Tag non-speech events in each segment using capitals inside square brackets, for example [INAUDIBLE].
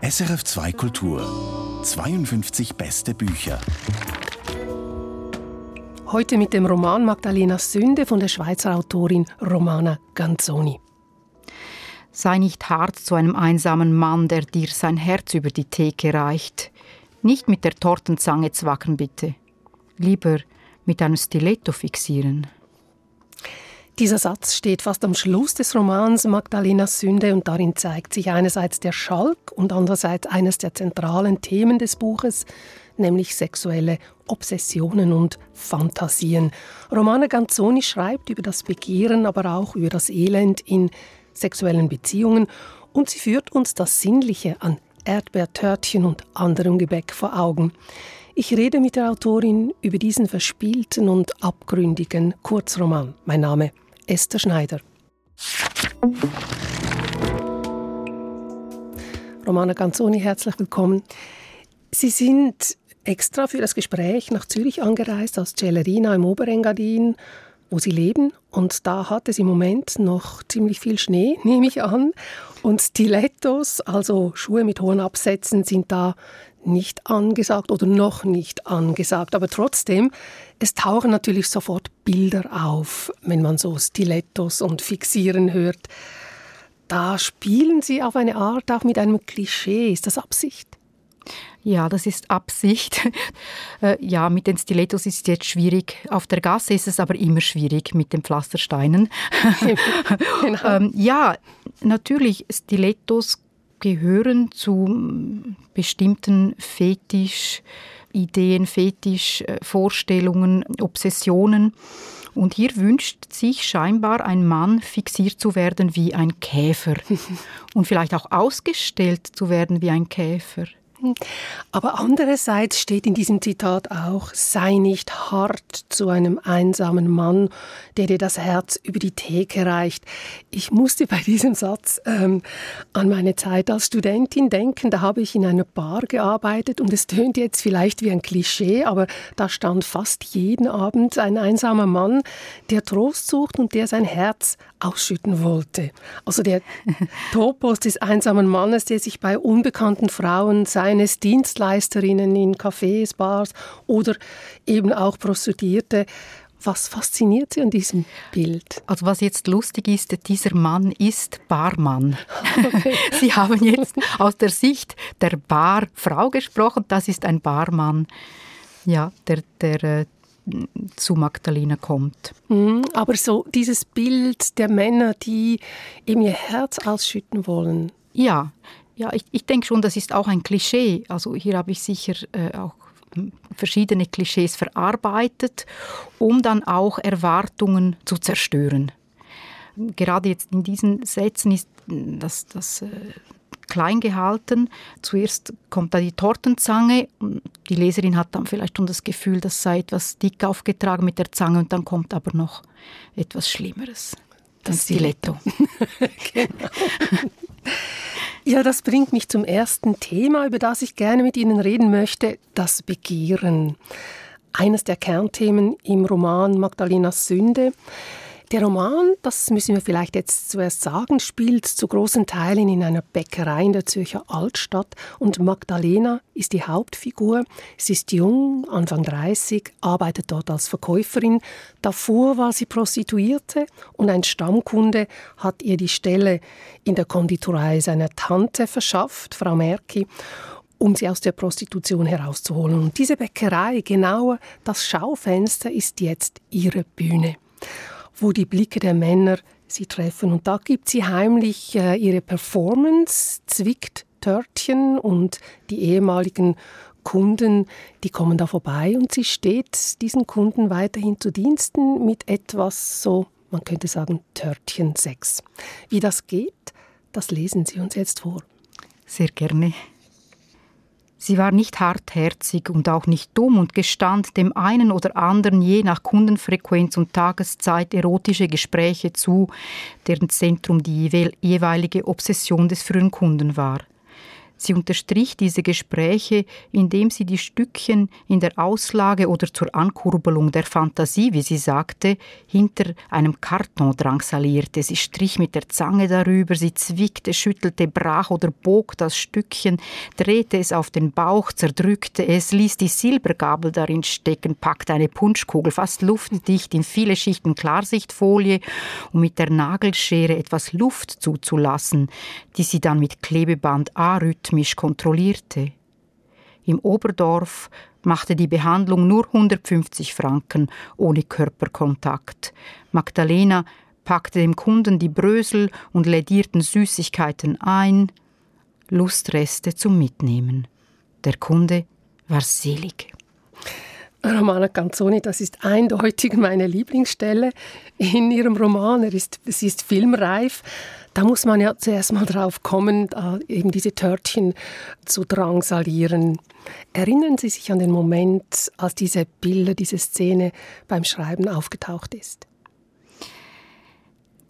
SRF 2 Kultur 52 beste Bücher. Heute mit dem Roman Magdalenas Sünde von der Schweizer Autorin Romana Ganzoni. Sei nicht hart zu einem einsamen Mann, der dir sein Herz über die Theke reicht. Nicht mit der Tortenzange zwacken, bitte. Lieber mit einem Stiletto fixieren. Dieser Satz steht fast am Schluss des Romans Magdalenas Sünde und darin zeigt sich einerseits der Schalk und andererseits eines der zentralen Themen des Buches, nämlich sexuelle Obsessionen und Fantasien. Romana Ganzoni schreibt über das Begehren, aber auch über das Elend in sexuellen Beziehungen und sie führt uns das Sinnliche an Erdbeertörtchen und anderem Gebäck vor Augen. Ich rede mit der Autorin über diesen verspielten und abgründigen Kurzroman. Mein Name Esther Schneider. Romana Ganzoni, herzlich willkommen. Sie sind extra für das Gespräch nach Zürich angereist aus Celerina im Oberengadin, wo Sie leben. Und da hat es im Moment noch ziemlich viel Schnee, [LAUGHS] nehme ich an. Und Stilettos, also Schuhe mit hohen Absätzen, sind da nicht angesagt oder noch nicht angesagt. Aber trotzdem, es tauchen natürlich sofort Bilder auf, wenn man so Stilettos und Fixieren hört. Da spielen Sie auf eine Art auch mit einem Klischee. Ist das Absicht? Ja, das ist Absicht. [LAUGHS] Äh, ja, mit den Stilettos ist es jetzt schwierig. Auf der Gasse ist es aber immer schwierig mit den Pflastersteinen. [LAUGHS] genau. [LAUGHS] ähm, ja, natürlich, Stilettos gehören zu bestimmten Fetischideen, Fetischvorstellungen, Obsessionen. Und hier wünscht sich scheinbar ein Mann fixiert zu werden wie ein Käfer [LAUGHS] und vielleicht auch ausgestellt zu werden wie ein Käfer. Aber andererseits steht in diesem Zitat auch, sei nicht hart zu einem einsamen Mann, der dir das Herz über die Theke reicht. Ich musste bei diesem Satz ähm, an meine Zeit als Studentin denken. Da habe ich in einer Bar gearbeitet und es tönt jetzt vielleicht wie ein Klischee, aber da stand fast jeden Abend ein einsamer Mann, der Trost sucht und der sein Herz ausschütten wollte. Also der [LAUGHS] Topos des einsamen Mannes, der sich bei unbekannten Frauen seines Dienstleisterinnen in Cafés, Bars oder eben auch Prostituierte was fasziniert Sie an diesem Bild? Also was jetzt lustig ist, dieser Mann ist Barmann. Okay. [LAUGHS] Sie haben jetzt aus der Sicht der Barfrau gesprochen. Das ist ein Barmann. Ja, der, der äh, zu Magdalena kommt. Mhm, aber so dieses Bild der Männer, die eben ihr Herz ausschütten wollen. Ja, ja ich, ich denke schon, das ist auch ein Klischee. Also hier habe ich sicher äh, auch verschiedene Klischees verarbeitet, um dann auch Erwartungen zu zerstören. Gerade jetzt in diesen Sätzen ist das, das äh, klein gehalten. Zuerst kommt da die Tortenzange. Die Leserin hat dann vielleicht schon das Gefühl, das sei etwas dick aufgetragen mit der Zange und dann kommt aber noch etwas Schlimmeres. Das Stiletto. [LAUGHS] genau. [LAUGHS] Ja, das bringt mich zum ersten Thema, über das ich gerne mit Ihnen reden möchte, das Begehren. Eines der Kernthemen im Roman Magdalenas Sünde. Der Roman, das müssen wir vielleicht jetzt zuerst sagen, spielt zu großen Teilen in einer Bäckerei in der Zürcher Altstadt und Magdalena ist die Hauptfigur. Sie ist jung, Anfang 30, arbeitet dort als Verkäuferin. Davor war sie Prostituierte und ein Stammkunde hat ihr die Stelle in der Konditorei seiner Tante verschafft, Frau Merki um sie aus der Prostitution herauszuholen. Und diese Bäckerei, genauer das Schaufenster, ist jetzt ihre Bühne wo die Blicke der Männer sie treffen. Und da gibt sie heimlich äh, ihre Performance, zwickt Törtchen und die ehemaligen Kunden, die kommen da vorbei und sie steht diesen Kunden weiterhin zu Diensten mit etwas so, man könnte sagen, Törtchen-Sex. Wie das geht, das lesen Sie uns jetzt vor. Sehr gerne. Sie war nicht hartherzig und auch nicht dumm und gestand dem einen oder anderen je nach Kundenfrequenz und Tageszeit erotische Gespräche zu, deren Zentrum die jeweilige Obsession des frühen Kunden war. Sie unterstrich diese Gespräche, indem sie die Stückchen in der Auslage oder zur Ankurbelung der Fantasie, wie sie sagte, hinter einem Karton drangsalierte. Sie strich mit der Zange darüber, sie zwickte, schüttelte, brach oder bog das Stückchen, drehte es auf den Bauch, zerdrückte es, ließ die Silbergabel darin stecken, packte eine Punschkugel fast luftdicht in viele Schichten Klarsichtfolie, um mit der Nagelschere etwas Luft zuzulassen, die sie dann mit Klebeband arrhythmisch kontrollierte. Im Oberdorf machte die Behandlung nur 150 Franken ohne Körperkontakt. Magdalena packte dem Kunden die Brösel und lädierten Süßigkeiten ein, Lustreste zum Mitnehmen. Der Kunde war selig. Romana Canzoni, das ist eindeutig meine Lieblingsstelle in ihrem Roman. Er ist, sie ist filmreif. Da muss man ja zuerst mal drauf kommen, eben diese Törtchen zu drangsalieren. Erinnern Sie sich an den Moment, als diese Bilder, diese Szene beim Schreiben aufgetaucht ist?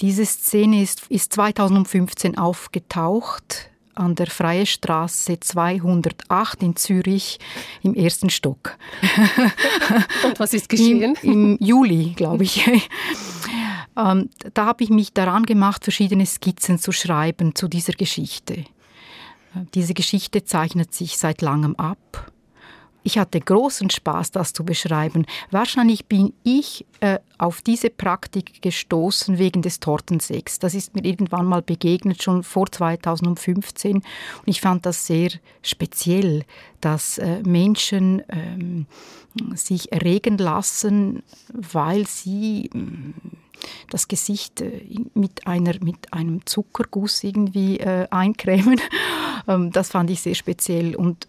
Diese Szene ist, ist 2015 aufgetaucht an der Freie Straße 208 in Zürich im ersten Stock. [LAUGHS] Und was ist geschehen? Im, im Juli, glaube ich. [LAUGHS] ähm, da habe ich mich daran gemacht, verschiedene Skizzen zu schreiben zu dieser Geschichte. Diese Geschichte zeichnet sich seit langem ab. Ich hatte großen Spaß, das zu beschreiben. Wahrscheinlich bin ich äh, auf diese Praktik gestoßen wegen des Tortensegs. Das ist mir irgendwann mal begegnet, schon vor 2015. Und ich fand das sehr speziell, dass äh, Menschen ähm, sich erregen lassen, weil sie äh, das Gesicht äh, mit, einer, mit einem Zuckerguss irgendwie äh, eincremen. [LAUGHS] Ähm, das fand ich sehr speziell. Und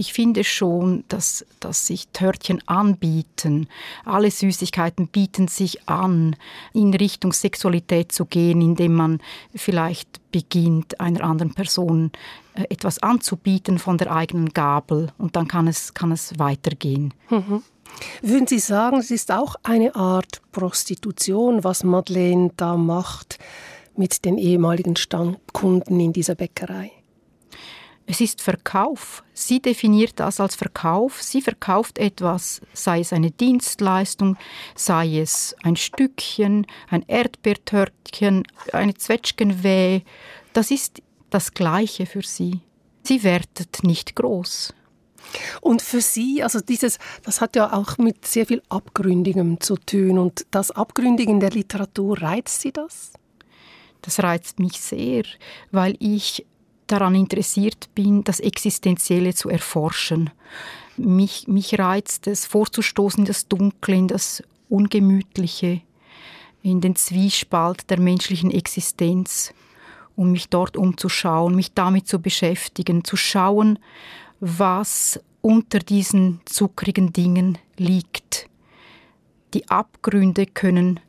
ich finde schon, dass, dass sich Törtchen anbieten. Alle Süßigkeiten bieten sich an, in Richtung Sexualität zu gehen, indem man vielleicht beginnt, einer anderen Person äh, etwas anzubieten von der eigenen Gabel und dann kann es, kann es weitergehen. Mhm. Würden Sie sagen, es ist auch eine Art Prostitution, was Madeleine da macht mit den ehemaligen Stammkunden in dieser Bäckerei? Es ist Verkauf. Sie definiert das als Verkauf. Sie verkauft etwas, sei es eine Dienstleistung, sei es ein Stückchen, ein Erdbeertörtchen, eine Zwetschgenwehe. Das ist das Gleiche für sie. Sie wertet nicht groß. Und für Sie, also dieses, das hat ja auch mit sehr viel Abgründigem zu tun. Und das Abgründige in der Literatur, reizt Sie das? Das reizt mich sehr, weil ich daran interessiert bin, das Existenzielle zu erforschen. Mich, mich reizt es, vorzustoßen in das Dunkle, in das Ungemütliche, in den Zwiespalt der menschlichen Existenz, um mich dort umzuschauen, mich damit zu beschäftigen, zu schauen, was unter diesen zuckrigen Dingen liegt. Die Abgründe können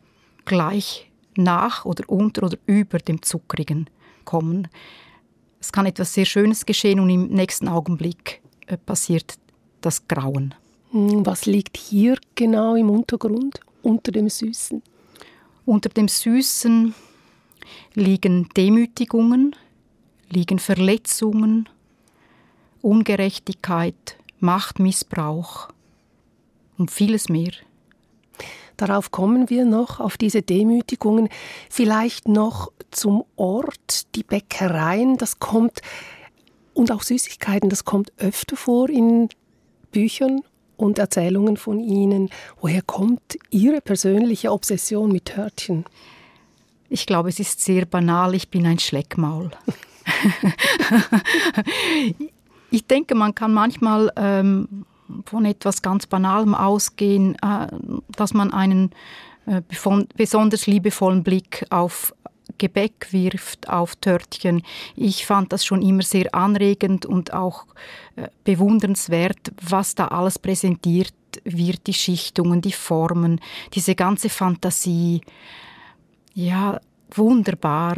gleich nach oder unter oder über dem Zuckrigen kommen es kann etwas sehr Schönes geschehen und im nächsten Augenblick äh, passiert das Grauen. Hm, was liegt hier genau im Untergrund, unter dem Süßen? Unter dem Süßen liegen Demütigungen, liegen Verletzungen, Ungerechtigkeit, Machtmissbrauch und vieles mehr. Darauf kommen wir noch, auf diese Demütigungen. Vielleicht noch zum Ort, die Bäckereien, das kommt, und auch Süßigkeiten, das kommt öfter vor in Büchern und Erzählungen von Ihnen. Woher kommt Ihre persönliche Obsession mit Törtchen? Ich glaube, es ist sehr banal, ich bin ein Schleckmaul. [LAUGHS] [LAUGHS] ich denke, man kann manchmal ähm, von etwas ganz Banalem ausgehen, äh, dass man einen äh, besonders liebevollen Blick auf Gebäck wirft, auf Törtchen. Ich fand das schon immer sehr anregend und auch äh, bewundernswert, was da alles präsentiert wird, die Schichtungen, die Formen, diese ganze Fantasie. Ja, wunderbar.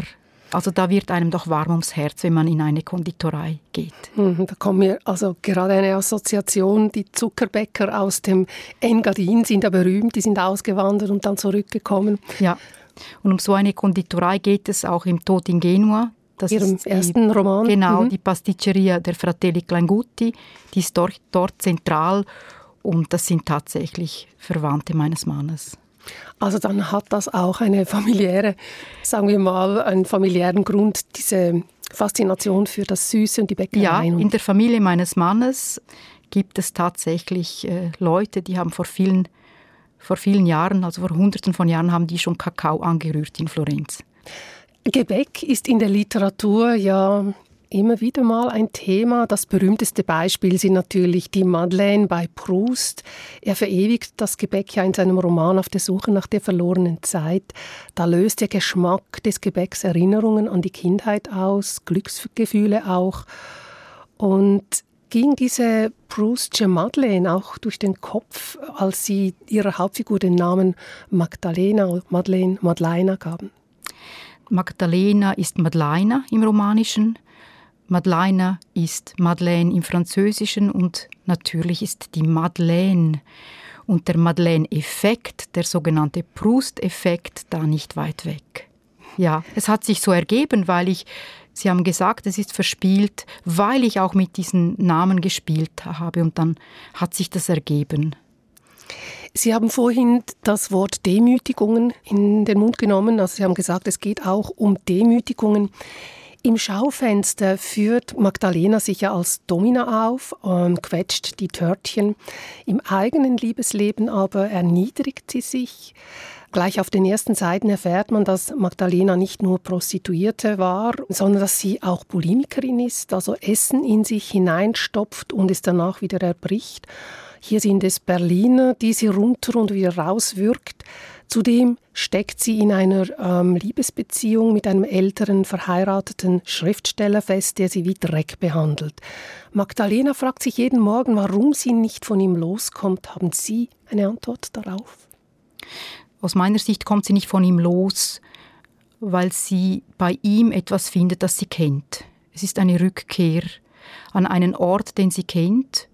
Also da wird einem doch warm ums Herz, wenn man in eine Konditorei geht. Mhm, da kommt mir also gerade eine Assoziation. Die Zuckerbäcker aus dem Engadin sind ja berühmt, die sind ausgewandert und dann zurückgekommen. Ja, und um so eine Konditorei geht es auch im Tod in Genua. Das Ihrem ist die, ersten Roman. Genau, mhm. die Pasticceria der Fratelli Kleingutti, die ist dort, dort zentral und das sind tatsächlich Verwandte meines Mannes. Also dann hat das auch eine familiäre, sagen wir mal, einen familiären Grund, diese Faszination für das Süße und die Bäckerei. Ja, in der Familie meines Mannes gibt es tatsächlich äh, Leute, die haben vor vielen, vor vielen Jahren, also vor hunderten von Jahren, haben die schon Kakao angerührt in Florenz. Gebäck ist in der Literatur ja immer wieder mal ein Thema. Das berühmteste Beispiel sind natürlich die Madeleine bei Proust. Er verewigt das Gebäck ja in seinem Roman Auf der Suche nach der verlorenen Zeit. Da löst der Geschmack des Gebäcks Erinnerungen an die Kindheit aus, Glücksgefühle auch. Und ging diese Proustsche Madeleine auch durch den Kopf, als sie ihrer Hauptfigur den Namen Magdalena, Madeleine, Madeleine gaben? Magdalena ist Madeleine im Romanischen. Madeleine ist Madeleine im Französischen und natürlich ist die Madeleine und der Madeleine-Effekt, der sogenannte Proust-Effekt, da nicht weit weg. Ja, es hat sich so ergeben, weil ich, Sie haben gesagt, es ist verspielt, weil ich auch mit diesen Namen gespielt habe und dann hat sich das ergeben. Sie haben vorhin das Wort Demütigungen in den Mund genommen. Also Sie haben gesagt, es geht auch um Demütigungen. Im Schaufenster führt Magdalena sich ja als Domina auf und quetscht die Törtchen. Im eigenen Liebesleben aber erniedrigt sie sich. Gleich auf den ersten Seiten erfährt man, dass Magdalena nicht nur Prostituierte war, sondern dass sie auch Bulimikerin ist, also Essen in sich hineinstopft und es danach wieder erbricht. Hier sind es Berliner, die sie runter und wieder rauswirkt. Zudem steckt sie in einer ähm, Liebesbeziehung mit einem älteren verheirateten Schriftsteller fest, der sie wie Dreck behandelt. Magdalena fragt sich jeden Morgen, warum sie nicht von ihm loskommt. Haben Sie eine Antwort darauf? Aus meiner Sicht kommt sie nicht von ihm los, weil sie bei ihm etwas findet, das sie kennt. Es ist eine Rückkehr an einen Ort, den sie kennt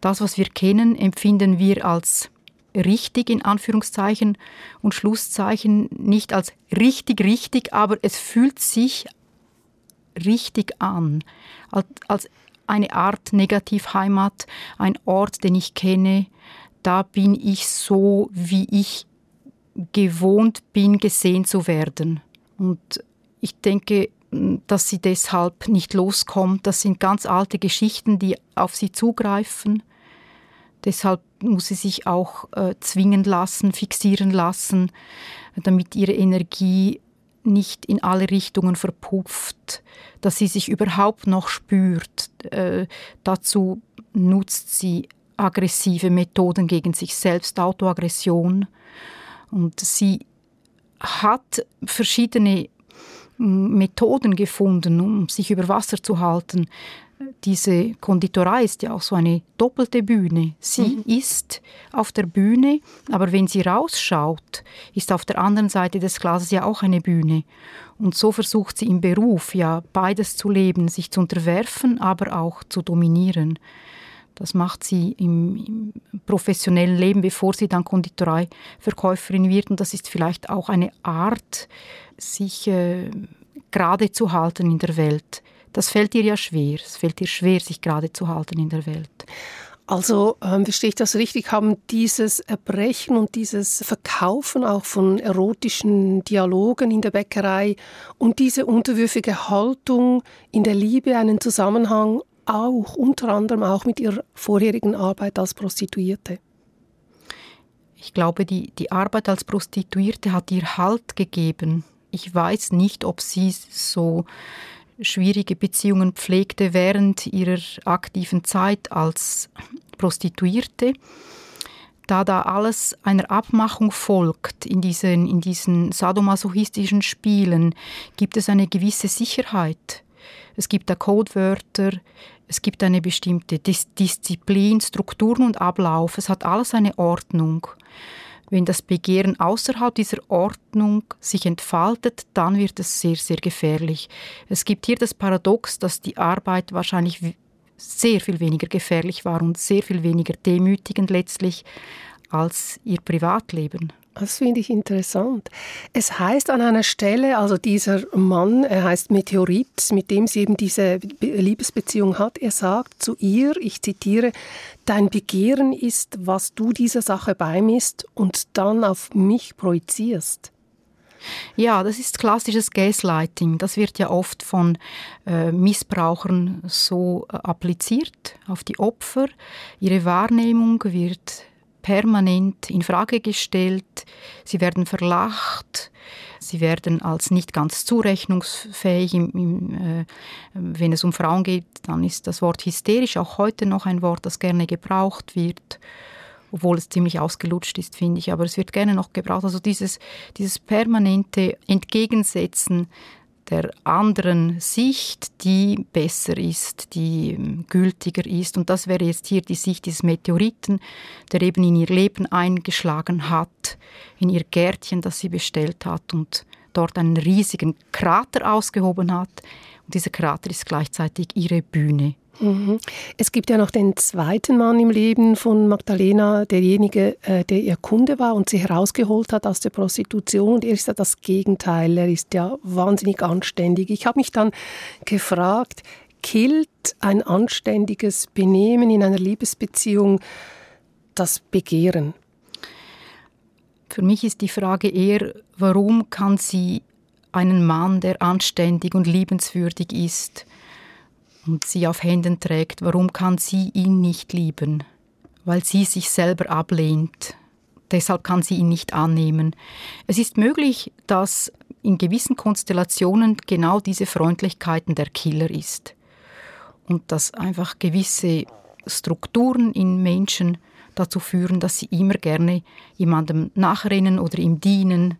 das, was wir kennen, empfinden wir als richtig in Anführungszeichen und Schlusszeichen nicht als richtig richtig, aber es fühlt sich richtig an, als eine Art Negativheimat, ein Ort, den ich kenne, da bin ich so, wie ich gewohnt bin, gesehen zu werden. Und ich denke, dass sie deshalb nicht loskommt. Das sind ganz alte Geschichten, die auf sie zugreifen. Deshalb muss sie sich auch äh, zwingen lassen, fixieren lassen, damit ihre Energie nicht in alle Richtungen verpufft, dass sie sich überhaupt noch spürt. Äh, dazu nutzt sie aggressive Methoden gegen sich selbst, Autoaggression. Und sie hat verschiedene Methoden gefunden, um sich über Wasser zu halten diese Konditorei ist ja auch so eine doppelte Bühne. Sie mhm. ist auf der Bühne, aber wenn sie rausschaut, ist auf der anderen Seite des Glases ja auch eine Bühne. Und so versucht sie im Beruf ja beides zu leben, sich zu unterwerfen, aber auch zu dominieren. Das macht sie im, im professionellen Leben, bevor sie dann Konditoreiverkäuferin wird. Und das ist vielleicht auch eine Art, sich äh, gerade zu halten in der Welt das fällt ihr ja schwer. Es fällt ihr schwer, sich gerade zu halten in der Welt. Also, ähm, verstehe ich das richtig, haben dieses Erbrechen und dieses Verkaufen auch von erotischen Dialogen in der Bäckerei und diese unterwürfige Haltung in der Liebe einen Zusammenhang auch, unter anderem auch mit ihrer vorherigen Arbeit als Prostituierte? Ich glaube, die, die Arbeit als Prostituierte hat ihr Halt gegeben. Ich weiß nicht, ob sie so schwierige Beziehungen pflegte während ihrer aktiven Zeit als Prostituierte. Da da alles einer Abmachung folgt in diesen, in diesen sadomasochistischen Spielen, gibt es eine gewisse Sicherheit. Es gibt da Codewörter, es gibt eine bestimmte Dis Disziplin, Strukturen und Ablauf. Es hat alles eine Ordnung. Wenn das Begehren außerhalb dieser Ordnung sich entfaltet, dann wird es sehr, sehr gefährlich. Es gibt hier das Paradox, dass die Arbeit wahrscheinlich sehr viel weniger gefährlich war und sehr viel weniger demütigend letztlich als ihr Privatleben. Das finde ich interessant. Es heißt an einer Stelle, also dieser Mann, er heißt Meteorit, mit dem sie eben diese Liebesbeziehung hat, er sagt zu ihr, ich zitiere, dein Begehren ist, was du dieser Sache beimisst und dann auf mich projizierst. Ja, das ist klassisches Gaslighting. Das wird ja oft von äh, Missbrauchern so äh, appliziert auf die Opfer. Ihre Wahrnehmung wird permanent in Frage gestellt, sie werden verlacht, sie werden als nicht ganz zurechnungsfähig. Im, im, äh, wenn es um Frauen geht, dann ist das Wort hysterisch auch heute noch ein Wort, das gerne gebraucht wird obwohl es ziemlich ausgelutscht ist, finde ich. Aber es wird gerne noch gebraucht. Also dieses, dieses permanente Entgegensetzen der anderen Sicht, die besser ist, die ähm, gültiger ist. Und das wäre jetzt hier die Sicht dieses Meteoriten, der eben in ihr Leben eingeschlagen hat, in ihr Gärtchen, das sie bestellt hat und dort einen riesigen Krater ausgehoben hat. Und dieser Krater ist gleichzeitig ihre Bühne. Mhm. Es gibt ja noch den zweiten Mann im Leben von Magdalena, derjenige, äh, der ihr Kunde war und sie herausgeholt hat aus der Prostitution. er ist ja das Gegenteil. Er ist ja wahnsinnig anständig. Ich habe mich dann gefragt, killt ein anständiges Benehmen in einer Liebesbeziehung das Begehren? Für mich ist die Frage eher, warum kann sie einen Mann, der anständig und liebenswürdig ist, und sie auf Händen trägt, warum kann sie ihn nicht lieben? Weil sie sich selber ablehnt. Deshalb kann sie ihn nicht annehmen. Es ist möglich, dass in gewissen Konstellationen genau diese Freundlichkeiten der Killer ist. Und dass einfach gewisse Strukturen in Menschen dazu führen, dass sie immer gerne jemandem nachrennen oder ihm dienen.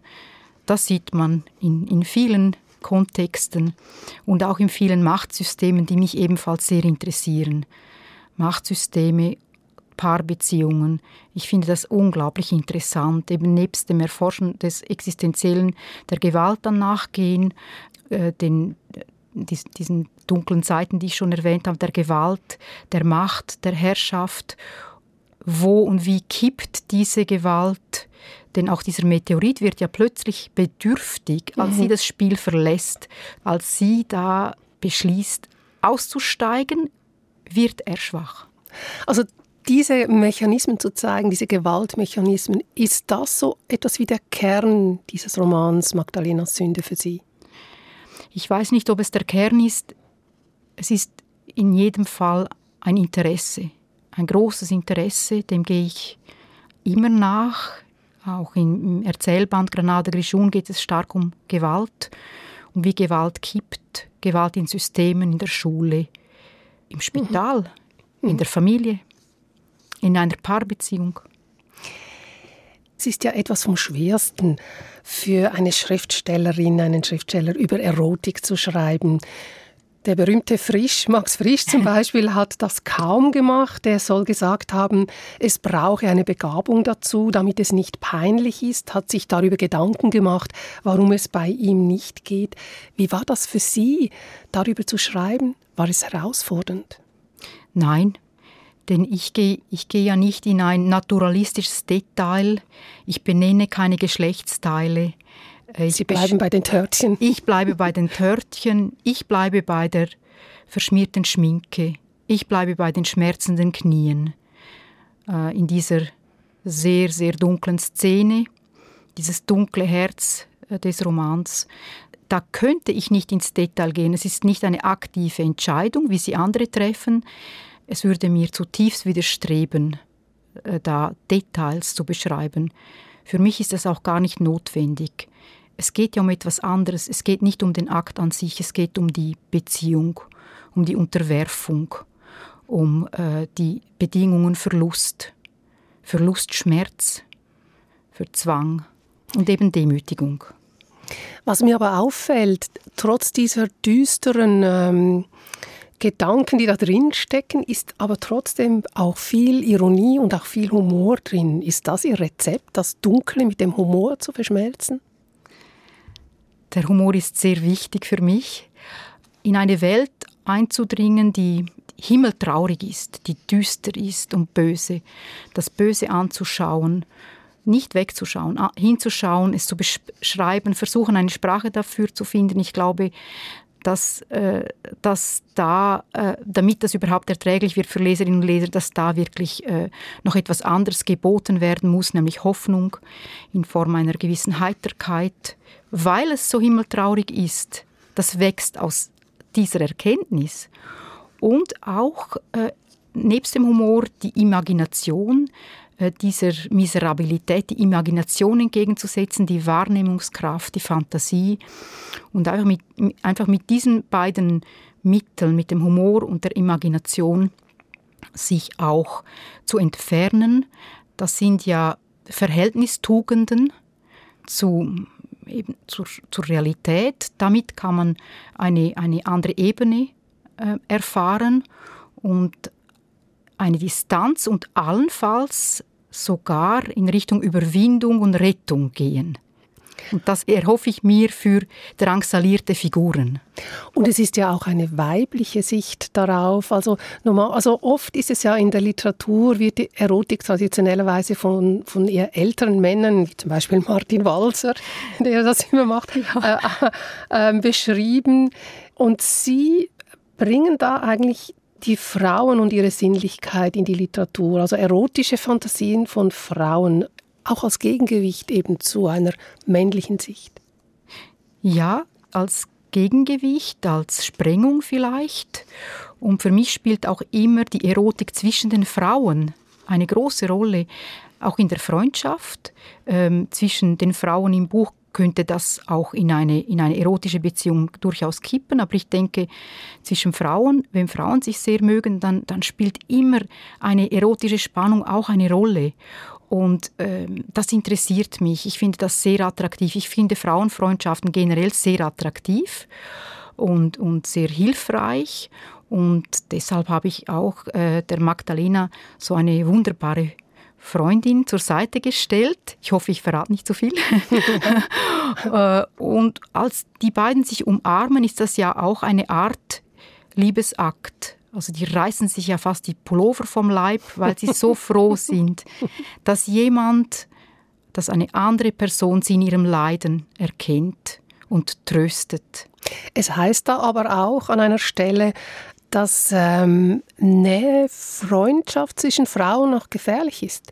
Das sieht man in, in vielen Kontexten und auch in vielen Machtsystemen, die mich ebenfalls sehr interessieren. Machtssysteme, Paarbeziehungen. Ich finde das unglaublich interessant, eben nebst dem Erforschen des Existenziellen der Gewalt dann nachgehen, äh, den, diesen dunklen Seiten, die ich schon erwähnt habe, der Gewalt, der Macht, der Herrschaft. Wo und wie kippt diese Gewalt? Denn auch dieser Meteorit wird ja plötzlich bedürftig, als mhm. sie das Spiel verlässt, als sie da beschließt, auszusteigen, wird er schwach. Also diese Mechanismen zu zeigen, diese Gewaltmechanismen, ist das so etwas wie der Kern dieses Romans Magdalenas Sünde für Sie? Ich weiß nicht, ob es der Kern ist. Es ist in jedem Fall ein Interesse, ein großes Interesse, dem gehe ich immer nach. Auch im Erzählband Granada Grischun geht es stark um Gewalt, um wie Gewalt kippt, Gewalt in Systemen, in der Schule, im Spital, mhm. in der Familie, in einer Paarbeziehung. Es ist ja etwas vom Schwersten für eine Schriftstellerin, einen Schriftsteller über Erotik zu schreiben. Der berühmte Frisch, Max Frisch zum [LAUGHS] Beispiel, hat das kaum gemacht. Er soll gesagt haben, es brauche eine Begabung dazu, damit es nicht peinlich ist, hat sich darüber Gedanken gemacht, warum es bei ihm nicht geht. Wie war das für Sie, darüber zu schreiben? War es herausfordernd? Nein, denn ich gehe ich geh ja nicht in ein naturalistisches Detail, ich benenne keine Geschlechtsteile, äh, Sie bleiben bei den Törtchen. Ich bleibe bei den Törtchen, ich bleibe bei der verschmierten Schminke, ich bleibe bei den schmerzenden Knien. Äh, in dieser sehr, sehr dunklen Szene, dieses dunkle Herz äh, des Romans, da könnte ich nicht ins Detail gehen. Es ist nicht eine aktive Entscheidung, wie sie andere treffen. Es würde mir zutiefst widerstreben, da Details zu beschreiben. Für mich ist das auch gar nicht notwendig es geht ja um etwas anderes. Es geht nicht um den Akt an sich, es geht um die Beziehung, um die Unterwerfung, um äh, die Bedingungen für Lust, für Lustschmerz, für Zwang und eben Demütigung. Was mir aber auffällt, trotz dieser düsteren ähm, Gedanken, die da drin stecken, ist aber trotzdem auch viel Ironie und auch viel Humor drin. Ist das Ihr Rezept, das Dunkle mit dem Humor zu verschmelzen? Der Humor ist sehr wichtig für mich. In eine Welt einzudringen, die himmeltraurig ist, die düster ist und böse, das Böse anzuschauen, nicht wegzuschauen, hinzuschauen, es zu beschreiben, versuchen eine Sprache dafür zu finden. Ich glaube, dass, äh, dass da, äh, damit das überhaupt erträglich wird für Leserinnen und Leser, dass da wirklich äh, noch etwas anderes geboten werden muss, nämlich Hoffnung in Form einer gewissen Heiterkeit, weil es so himmeltraurig ist. Das wächst aus dieser Erkenntnis und auch äh, nebst dem Humor die Imagination, äh, dieser Miserabilität die Imagination entgegenzusetzen, die Wahrnehmungskraft, die Fantasie und einfach mit, einfach mit diesen beiden Mitteln, mit dem Humor und der Imagination, sich auch zu entfernen. Das sind ja Verhältnistugenden zu, eben zur, zur Realität. Damit kann man eine, eine andere Ebene äh, erfahren und eine Distanz und allenfalls sogar in Richtung Überwindung und Rettung gehen. Und das erhoffe ich mir für drangsalierte Figuren. Und es ist ja auch eine weibliche Sicht darauf. Also, normal, also oft ist es ja in der Literatur, wird die Erotik traditionellerweise von, von eher älteren Männern, wie zum Beispiel Martin Walser, [LAUGHS] der das immer macht, ja. äh, äh, beschrieben. Und Sie bringen da eigentlich die Frauen und ihre Sinnlichkeit in die Literatur, also erotische Fantasien von Frauen, auch als Gegengewicht eben zu einer männlichen Sicht. Ja, als Gegengewicht, als Sprengung vielleicht. Und für mich spielt auch immer die Erotik zwischen den Frauen eine große Rolle, auch in der Freundschaft ähm, zwischen den Frauen im Buch könnte das auch in eine, in eine erotische Beziehung durchaus kippen. Aber ich denke, zwischen Frauen, wenn Frauen sich sehr mögen, dann, dann spielt immer eine erotische Spannung auch eine Rolle. Und ähm, das interessiert mich. Ich finde das sehr attraktiv. Ich finde Frauenfreundschaften generell sehr attraktiv und, und sehr hilfreich. Und deshalb habe ich auch äh, der Magdalena so eine wunderbare Freundin zur Seite gestellt. Ich hoffe, ich verrate nicht zu so viel. [LAUGHS] Äh, und als die beiden sich umarmen, ist das ja auch eine Art Liebesakt. Also die reißen sich ja fast die Pullover vom Leib, weil sie so [LAUGHS] froh sind, dass jemand, dass eine andere Person sie in ihrem Leiden erkennt und tröstet. Es heißt da aber auch an einer Stelle, dass ähm, Nähe, Freundschaft zwischen Frauen noch gefährlich ist.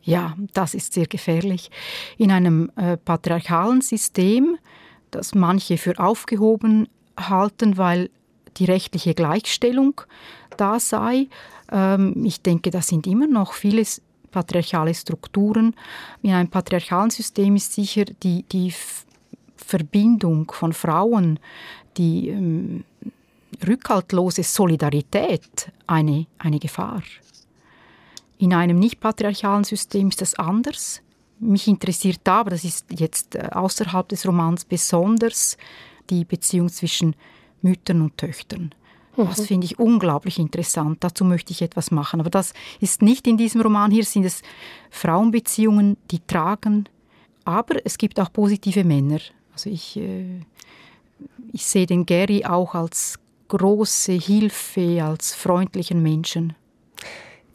Ja, das ist sehr gefährlich. In einem äh, patriarchalen System, das manche für aufgehoben halten, weil die rechtliche Gleichstellung da sei. Ähm, ich denke, das sind immer noch viele patriarchale Strukturen. In einem patriarchalen System ist sicher die, die Verbindung von Frauen, die ähm, rückhaltlose Solidarität eine, eine Gefahr. In einem nicht patriarchalen System ist das anders. Mich interessiert da, aber das ist jetzt äh, außerhalb des Romans besonders, die Beziehung zwischen Müttern und Töchtern. Das mhm. finde ich unglaublich interessant. Dazu möchte ich etwas machen. Aber das ist nicht in diesem Roman. Hier sind es Frauenbeziehungen, die tragen. Aber es gibt auch positive Männer. Also ich, äh, ich sehe den Gary auch als große Hilfe, als freundlichen Menschen.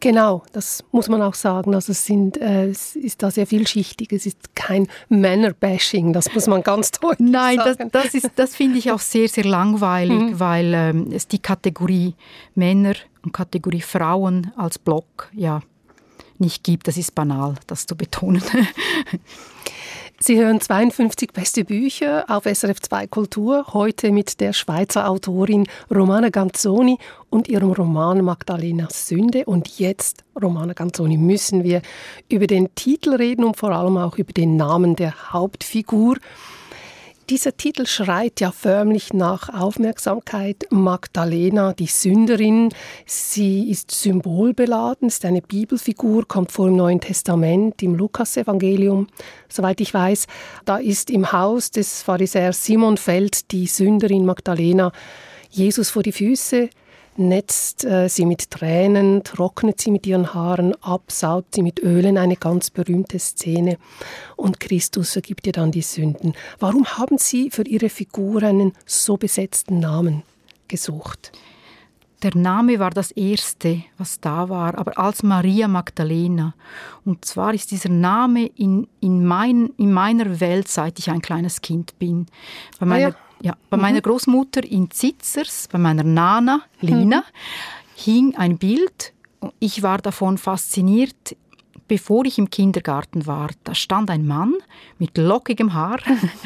Genau, das muss man auch sagen. Also es, sind, äh, es ist da sehr vielschichtig. Es ist kein Männerbashing, das muss man ganz [LAUGHS] deutlich Nein, sagen. das, das, das finde ich auch sehr, sehr langweilig, mhm. weil ähm, es die Kategorie Männer und Kategorie Frauen als Block ja nicht gibt. Das ist banal, das zu betonen. [LAUGHS] Sie hören 52 beste Bücher auf SRF 2 Kultur, heute mit der Schweizer Autorin Romana Ganzoni und ihrem Roman Magdalenas Sünde. Und jetzt, Romana Ganzoni, müssen wir über den Titel reden und vor allem auch über den Namen der Hauptfigur. Dieser Titel schreit ja förmlich nach Aufmerksamkeit. Magdalena, die Sünderin, sie ist symbolbeladen, ist eine Bibelfigur, kommt vor im Neuen Testament, im Lukasevangelium, soweit ich weiß. Da ist im Haus des Pharisäers Simon fällt die Sünderin Magdalena Jesus vor die Füße netzt äh, sie mit Tränen, trocknet sie mit ihren Haaren ab, saugt sie mit Ölen, eine ganz berühmte Szene. Und Christus vergibt ihr dann die Sünden. Warum haben Sie für Ihre Figur einen so besetzten Namen gesucht? der Name war das Erste, was da war, aber als Maria Magdalena. Und zwar ist dieser Name in, in, mein, in meiner Welt, seit ich ein kleines Kind bin. Bei meiner, ah ja. Ja. bei mhm. meiner Großmutter in Zitzers, bei meiner Nana Lina, mhm. hing ein Bild. Ich war davon fasziniert bevor ich im Kindergarten war, da stand ein Mann mit lockigem Haar,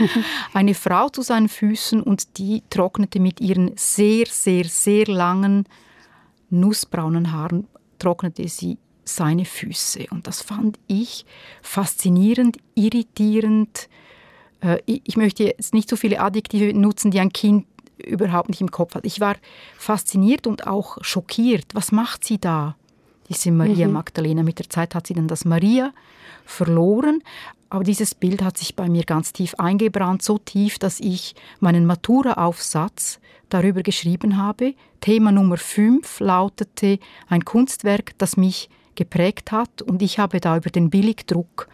[LAUGHS] eine Frau zu seinen Füßen und die trocknete mit ihren sehr, sehr, sehr langen, nussbraunen Haaren, trocknete sie seine Füße. Und das fand ich faszinierend, irritierend. Äh, ich möchte jetzt nicht so viele Adjektive nutzen, die ein Kind überhaupt nicht im Kopf hat. Ich war fasziniert und auch schockiert. Was macht sie da? diese Maria mhm. Magdalena. Mit der Zeit hat sie dann das Maria verloren, aber dieses Bild hat sich bei mir ganz tief eingebrannt, so tief, dass ich meinen Matura-Aufsatz darüber geschrieben habe. Thema Nummer 5 lautete ein Kunstwerk, das mich geprägt hat und ich habe da über den Billigdruck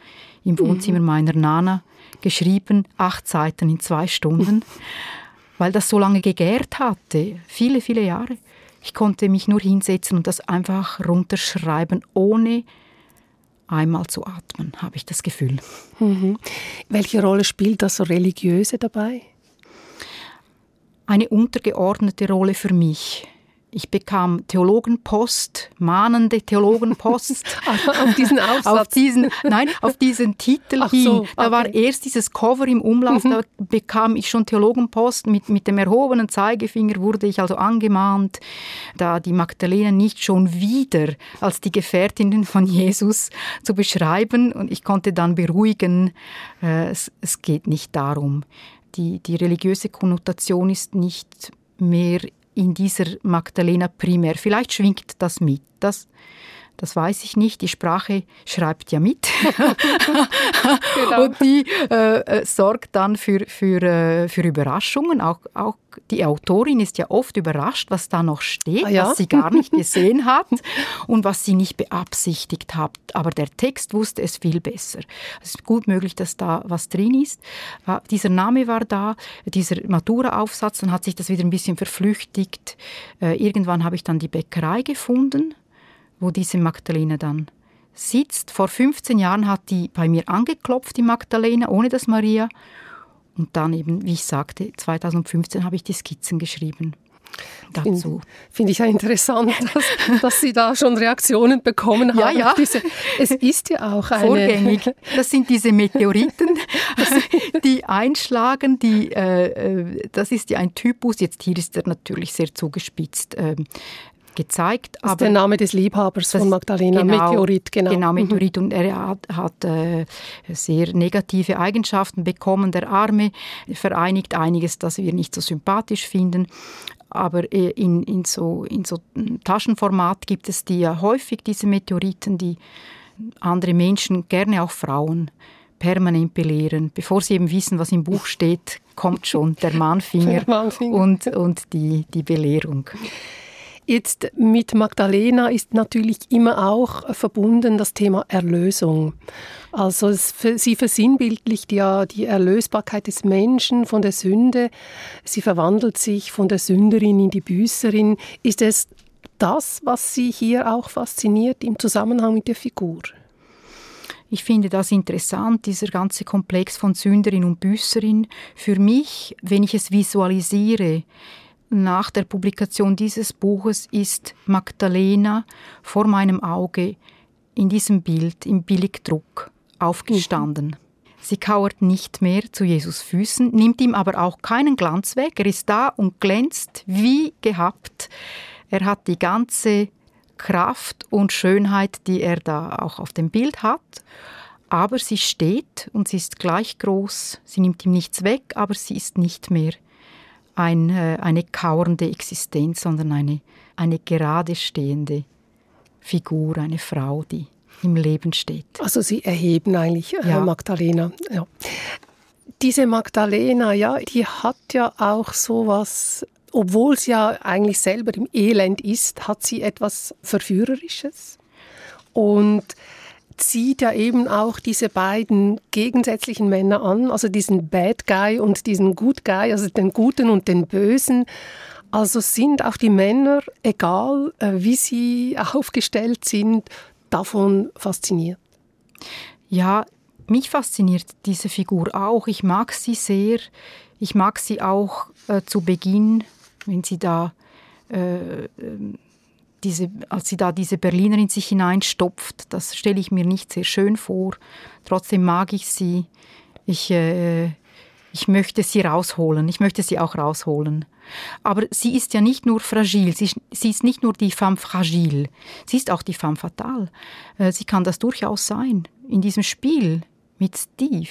im mhm. Wohnzimmer mhm. meiner Nana geschrieben, acht Seiten in zwei Stunden, [LAUGHS] weil das so lange gegärt hatte, viele, viele Jahre. Ich konnte mich nur hinsetzen und das einfach runterschreiben, ohne einmal zu atmen, habe ich das Gefühl. Mhm. Welche Rolle spielt das Religiöse dabei? Eine untergeordnete Rolle für mich. Ich bekam Theologenpost, mahnende Theologenpost. [LAUGHS] auf diesen Aufsatz? Auf diesen, nein, auf diesen Titel Ach hin. So, okay. Da war erst dieses Cover im Umlauf, mhm. da bekam ich schon Theologenpost. Mit, mit dem erhobenen Zeigefinger wurde ich also angemahnt, da die Magdalena nicht schon wieder als die Gefährtin von Jesus zu beschreiben. Und ich konnte dann beruhigen, äh, es, es geht nicht darum. Die, die religiöse Konnotation ist nicht mehr in dieser Magdalena primär. Vielleicht schwingt das mit. Das, das weiß ich nicht. Die Sprache schreibt ja mit. [LAUGHS] genau. Und die äh, äh, sorgt dann für, für, äh, für Überraschungen. Auch, auch die Autorin ist ja oft überrascht, was da noch steht, ah, ja? was sie gar nicht [LAUGHS] gesehen hat und was sie nicht beabsichtigt hat. Aber der Text wusste es viel besser. Es ist gut möglich, dass da was drin ist. Äh, dieser Name war da, dieser Matura-Aufsatz, dann hat sich das wieder ein bisschen verflüchtigt. Äh, irgendwann habe ich dann die Bäckerei gefunden, wo diese Magdalena dann sitzt. Vor 15 Jahren hat die bei mir angeklopft, die Magdalena, ohne das Maria. Und dann eben, wie ich sagte, 2015 habe ich die Skizzen geschrieben. Dazu. Finde find ich ja interessant, [LAUGHS] dass, dass, Sie da schon Reaktionen bekommen haben. Ja, ja. Diese, es ist ja auch eine... Vorgängig. Das sind diese Meteoriten, [LAUGHS] die einschlagen. Die, äh, äh, das ist ja ein Typus. Jetzt hier ist er natürlich sehr zugespitzt. Äh, gezeigt. Das ist der Name des Liebhabers von Magdalena, genau, Meteorit, genau. Genau, mhm. Meteorit. Und er hat, hat äh, sehr negative Eigenschaften bekommen. Der Arme vereinigt einiges, das wir nicht so sympathisch finden. Aber äh, in, in, so, in so Taschenformat gibt es die ja häufig, diese Meteoriten, die andere Menschen, gerne auch Frauen, permanent belehren. Bevor sie eben wissen, was im Buch steht, kommt schon der [LAUGHS] Mahnfinger, der Mahnfinger. Und, und die, die Belehrung. Jetzt mit Magdalena ist natürlich immer auch verbunden das Thema Erlösung. Also sie versinnbildlicht ja die Erlösbarkeit des Menschen von der Sünde. Sie verwandelt sich von der Sünderin in die Büßerin. Ist es das, was Sie hier auch fasziniert im Zusammenhang mit der Figur? Ich finde das interessant, dieser ganze Komplex von Sünderin und Büßerin. Für mich, wenn ich es visualisiere, nach der Publikation dieses Buches ist Magdalena vor meinem Auge in diesem Bild im Billigdruck aufgestanden. Sie kauert nicht mehr zu Jesus Füßen, nimmt ihm aber auch keinen Glanz weg. Er ist da und glänzt wie gehabt. Er hat die ganze Kraft und Schönheit, die er da auch auf dem Bild hat. Aber sie steht und sie ist gleich groß. Sie nimmt ihm nichts weg, aber sie ist nicht mehr ein, äh, eine kauernde Existenz, sondern eine, eine gerade stehende Figur, eine Frau, die im Leben steht. Also Sie erheben eigentlich äh, ja. Magdalena. Ja. Diese Magdalena, ja, die hat ja auch sowas, obwohl sie ja eigentlich selber im Elend ist, hat sie etwas Verführerisches. Und zieht ja eben auch diese beiden gegensätzlichen Männer an, also diesen Bad Guy und diesen Good Guy, also den Guten und den Bösen. Also sind auch die Männer, egal äh, wie sie aufgestellt sind, davon fasziniert? Ja, mich fasziniert diese Figur auch. Ich mag sie sehr. Ich mag sie auch äh, zu Beginn, wenn sie da äh, ähm, diese, als sie da diese Berliner in sich hineinstopft. Das stelle ich mir nicht sehr schön vor. Trotzdem mag ich sie. Ich, äh, ich möchte sie rausholen. Ich möchte sie auch rausholen. Aber sie ist ja nicht nur fragil, sie, sie ist nicht nur die femme fragile, sie ist auch die femme fatale. Äh, sie kann das durchaus sein. In diesem Spiel mit Steve,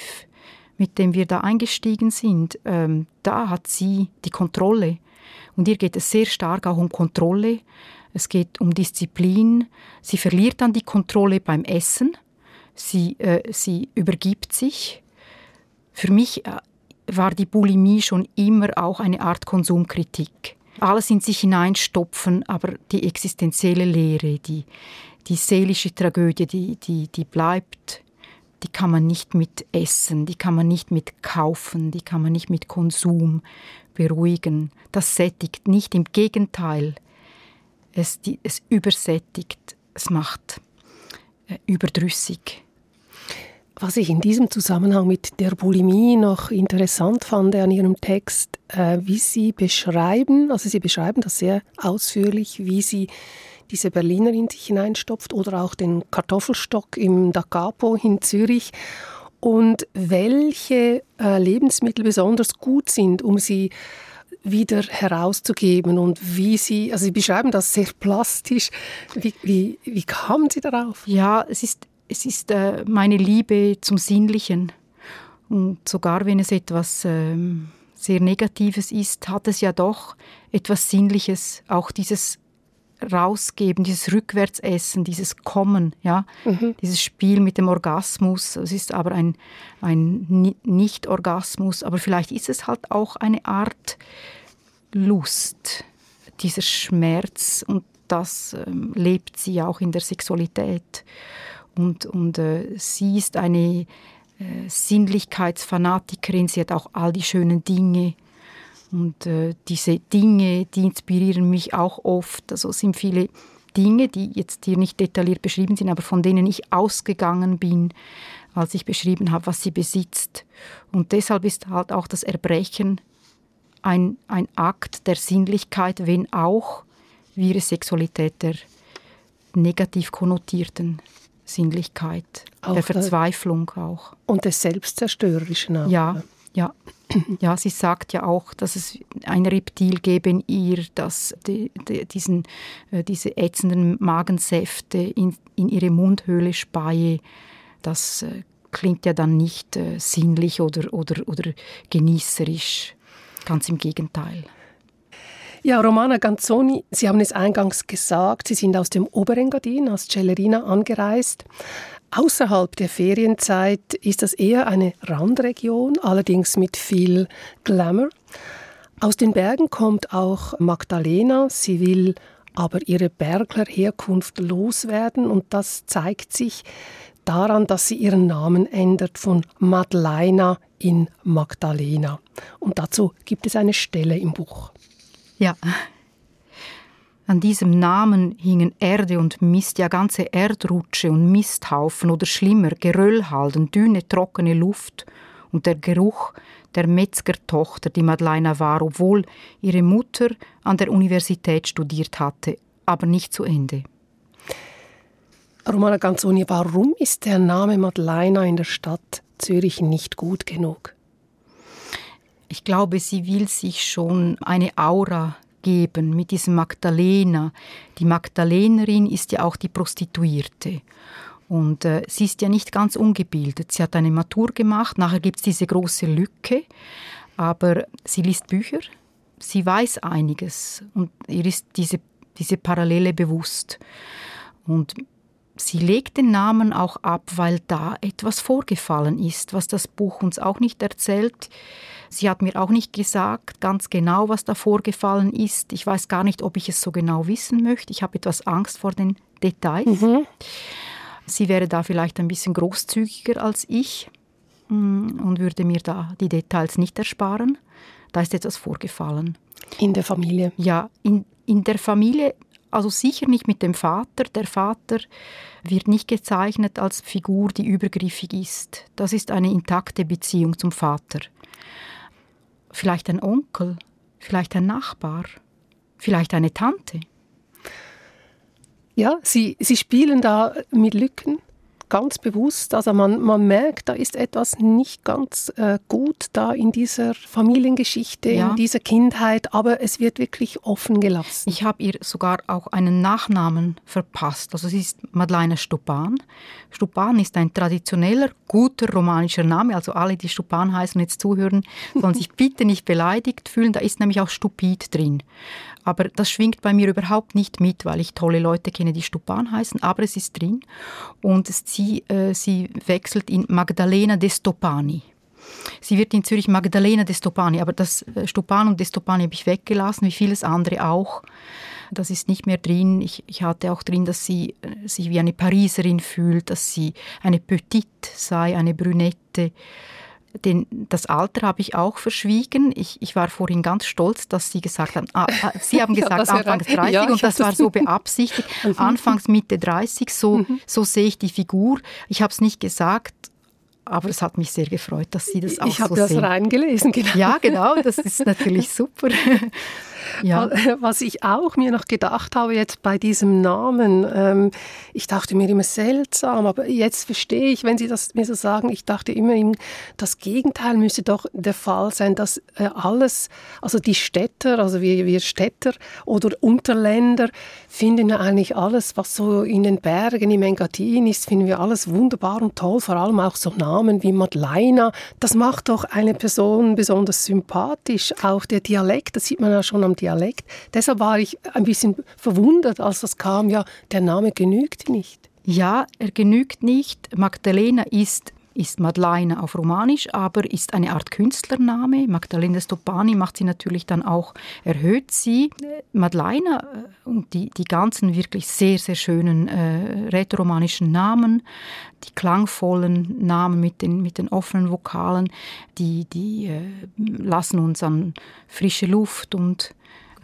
mit dem wir da eingestiegen sind, ähm, da hat sie die Kontrolle. Und ihr geht es sehr stark auch um Kontrolle. Es geht um Disziplin. Sie verliert dann die Kontrolle beim Essen. Sie, äh, sie übergibt sich. Für mich äh, war die Bulimie schon immer auch eine Art Konsumkritik. Alles in sich hineinstopfen, aber die existenzielle Leere, die, die seelische Tragödie, die, die, die bleibt, die kann man nicht mit Essen, die kann man nicht mit Kaufen, die kann man nicht mit Konsum beruhigen. Das sättigt nicht, im Gegenteil, es, die, es übersättigt, es macht äh, überdrüssig. Was ich in diesem Zusammenhang mit der Bulimie noch interessant fand an Ihrem Text, äh, wie Sie beschreiben, also Sie beschreiben das sehr ausführlich, wie Sie diese Berliner in sich hineinstopft oder auch den Kartoffelstock im Da Capo in Zürich und welche äh, Lebensmittel besonders gut sind, um sie wieder herauszugeben und wie Sie, also Sie beschreiben das sehr plastisch. Wie, wie, wie kamen Sie darauf? Ja, es ist es ist äh, meine Liebe zum Sinnlichen. Und sogar wenn es etwas ähm, sehr Negatives ist, hat es ja doch etwas Sinnliches. Auch dieses Rausgeben, dieses Rückwärtsessen, dieses Kommen, ja, mhm. dieses Spiel mit dem Orgasmus. Es ist aber ein, ein Nicht-Orgasmus, aber vielleicht ist es halt auch eine Art Lust, dieser Schmerz und das ähm, lebt sie auch in der Sexualität. Und, und äh, sie ist eine äh, Sinnlichkeitsfanatikerin, sie hat auch all die schönen Dinge. Und äh, diese Dinge, die inspirieren mich auch oft. Also es sind viele Dinge, die jetzt hier nicht detailliert beschrieben sind, aber von denen ich ausgegangen bin, als ich beschrieben habe, was sie besitzt. Und deshalb ist halt auch das Erbrechen ein, ein Akt der Sinnlichkeit, wenn auch wie ihre Sexualität der negativ konnotierten Sinnlichkeit, auch der Verzweiflung auch. Und des Selbstzerstörerischen auch. Ja, ja. [CLEARS THROAT] Ja, sie sagt ja auch, dass es ein Reptil gäbe in ihr, das die, die, diesen, äh, diese ätzenden Magensäfte in, in ihre Mundhöhle speie. Das äh, klingt ja dann nicht äh, sinnlich oder, oder, oder genießerisch. Ganz im Gegenteil. Ja, Romana Ganzoni, Sie haben es eingangs gesagt, Sie sind aus dem Oberengadin als Cellerina angereist. Außerhalb der Ferienzeit ist das eher eine Randregion, allerdings mit viel Glamour. Aus den Bergen kommt auch Magdalena. Sie will aber ihre Berglerherkunft loswerden und das zeigt sich daran, dass sie ihren Namen ändert von Madleina in Magdalena. Und dazu gibt es eine Stelle im Buch. Ja. An diesem Namen hingen Erde und Mist, ja ganze Erdrutsche und Misthaufen oder schlimmer Geröllhalden, dünne, trockene Luft und der Geruch der Metzgertochter, die Madeleine war, obwohl ihre Mutter an der Universität studiert hatte, aber nicht zu Ende. Romana Ganzoni, warum ist der Name Madeleine in der Stadt Zürich nicht gut genug? Ich glaube, sie will sich schon eine Aura geben mit diesem Magdalena. Die Magdalenerin ist ja auch die Prostituierte. Und äh, sie ist ja nicht ganz ungebildet. Sie hat eine Matur gemacht, nachher gibt es diese große Lücke, aber sie liest Bücher, sie weiß einiges und ihr ist diese, diese Parallele bewusst. Und sie legt den Namen auch ab, weil da etwas vorgefallen ist, was das Buch uns auch nicht erzählt. Sie hat mir auch nicht gesagt ganz genau, was da vorgefallen ist. Ich weiß gar nicht, ob ich es so genau wissen möchte. Ich habe etwas Angst vor den Details. Mhm. Sie wäre da vielleicht ein bisschen großzügiger als ich mm, und würde mir da die Details nicht ersparen. da ist etwas vorgefallen. In der Familie? Ja, in, in der Familie, also sicher nicht mit dem Vater. Der Vater wird nicht gezeichnet als Figur, die übergriffig ist. Das ist eine intakte Beziehung zum Vater. Vielleicht ein Onkel, vielleicht ein Nachbar, vielleicht eine Tante. Ja, Sie, Sie spielen da mit Lücken ganz bewusst. Also man, man merkt, da ist etwas nicht ganz äh, gut da in dieser Familiengeschichte, ja. in dieser Kindheit, aber es wird wirklich offen gelassen. Ich habe ihr sogar auch einen Nachnamen verpasst. Also sie ist Madeleine Stupan. Stupan ist ein traditioneller, guter romanischer Name. Also alle, die Stupan heißen und jetzt zuhören, sollen sich [LAUGHS] bitte nicht beleidigt fühlen. Da ist nämlich auch Stupid drin. Aber das schwingt bei mir überhaupt nicht mit, weil ich tolle Leute kenne, die Stupan heißen, aber es ist drin. Und sie, äh, sie wechselt in Magdalena de Stopani. Sie wird in Zürich Magdalena de Stopani, aber das äh, Stupan und de Stopani habe ich weggelassen, wie vieles andere auch. Das ist nicht mehr drin. Ich, ich hatte auch drin, dass sie äh, sich wie eine Pariserin fühlt, dass sie eine Petite sei, eine Brünette den, das Alter habe ich auch verschwiegen. Ich, ich war vorhin ganz stolz, dass Sie gesagt haben, ah, ah Sie [LAUGHS] haben gesagt [LAUGHS] ja, Anfangs 30 ja, und das war so beabsichtigt. [LAUGHS] Mhm. Anfangs Mitte 30, so, mhm. so sehe ich die Figur. Ich habe es nicht gesagt, aber es hat mich sehr gefreut, dass Sie das auch ich so sehen. Ich habe das reingelesen, genau. Ja, genau, das ist natürlich super. Ja. [LAUGHS] Was ich auch mir noch gedacht habe jetzt bei diesem Namen, ähm, ich dachte mir immer seltsam, aber jetzt verstehe ich, wenn Sie das mir so sagen, ich dachte immer, das Gegenteil müsste doch der Fall sein, dass äh, alles, also die Städter, also wir, wir Städter oder Unterländer finden ja eigentlich alles, was so in den Bergen im Engadin ist, finden wir alles wunderbar und toll, vor allem auch so Namen wie Madeleine. Das macht doch eine Person besonders sympathisch, auch der Dialekt, das sieht man ja schon am Dialekt. Deshalb war ich ein bisschen verwundert, als das kam, ja, der Name genügt nicht. Ja, er genügt nicht. Magdalena ist ist Madeleine auf Romanisch, aber ist eine Art Künstlername. Magdalena Stopani macht sie natürlich dann auch, erhöht sie. Madeleine äh, und die, die ganzen wirklich sehr, sehr schönen äh, rätoromanischen Namen, die klangvollen Namen mit den, mit den offenen Vokalen, die, die äh, lassen uns an frische Luft und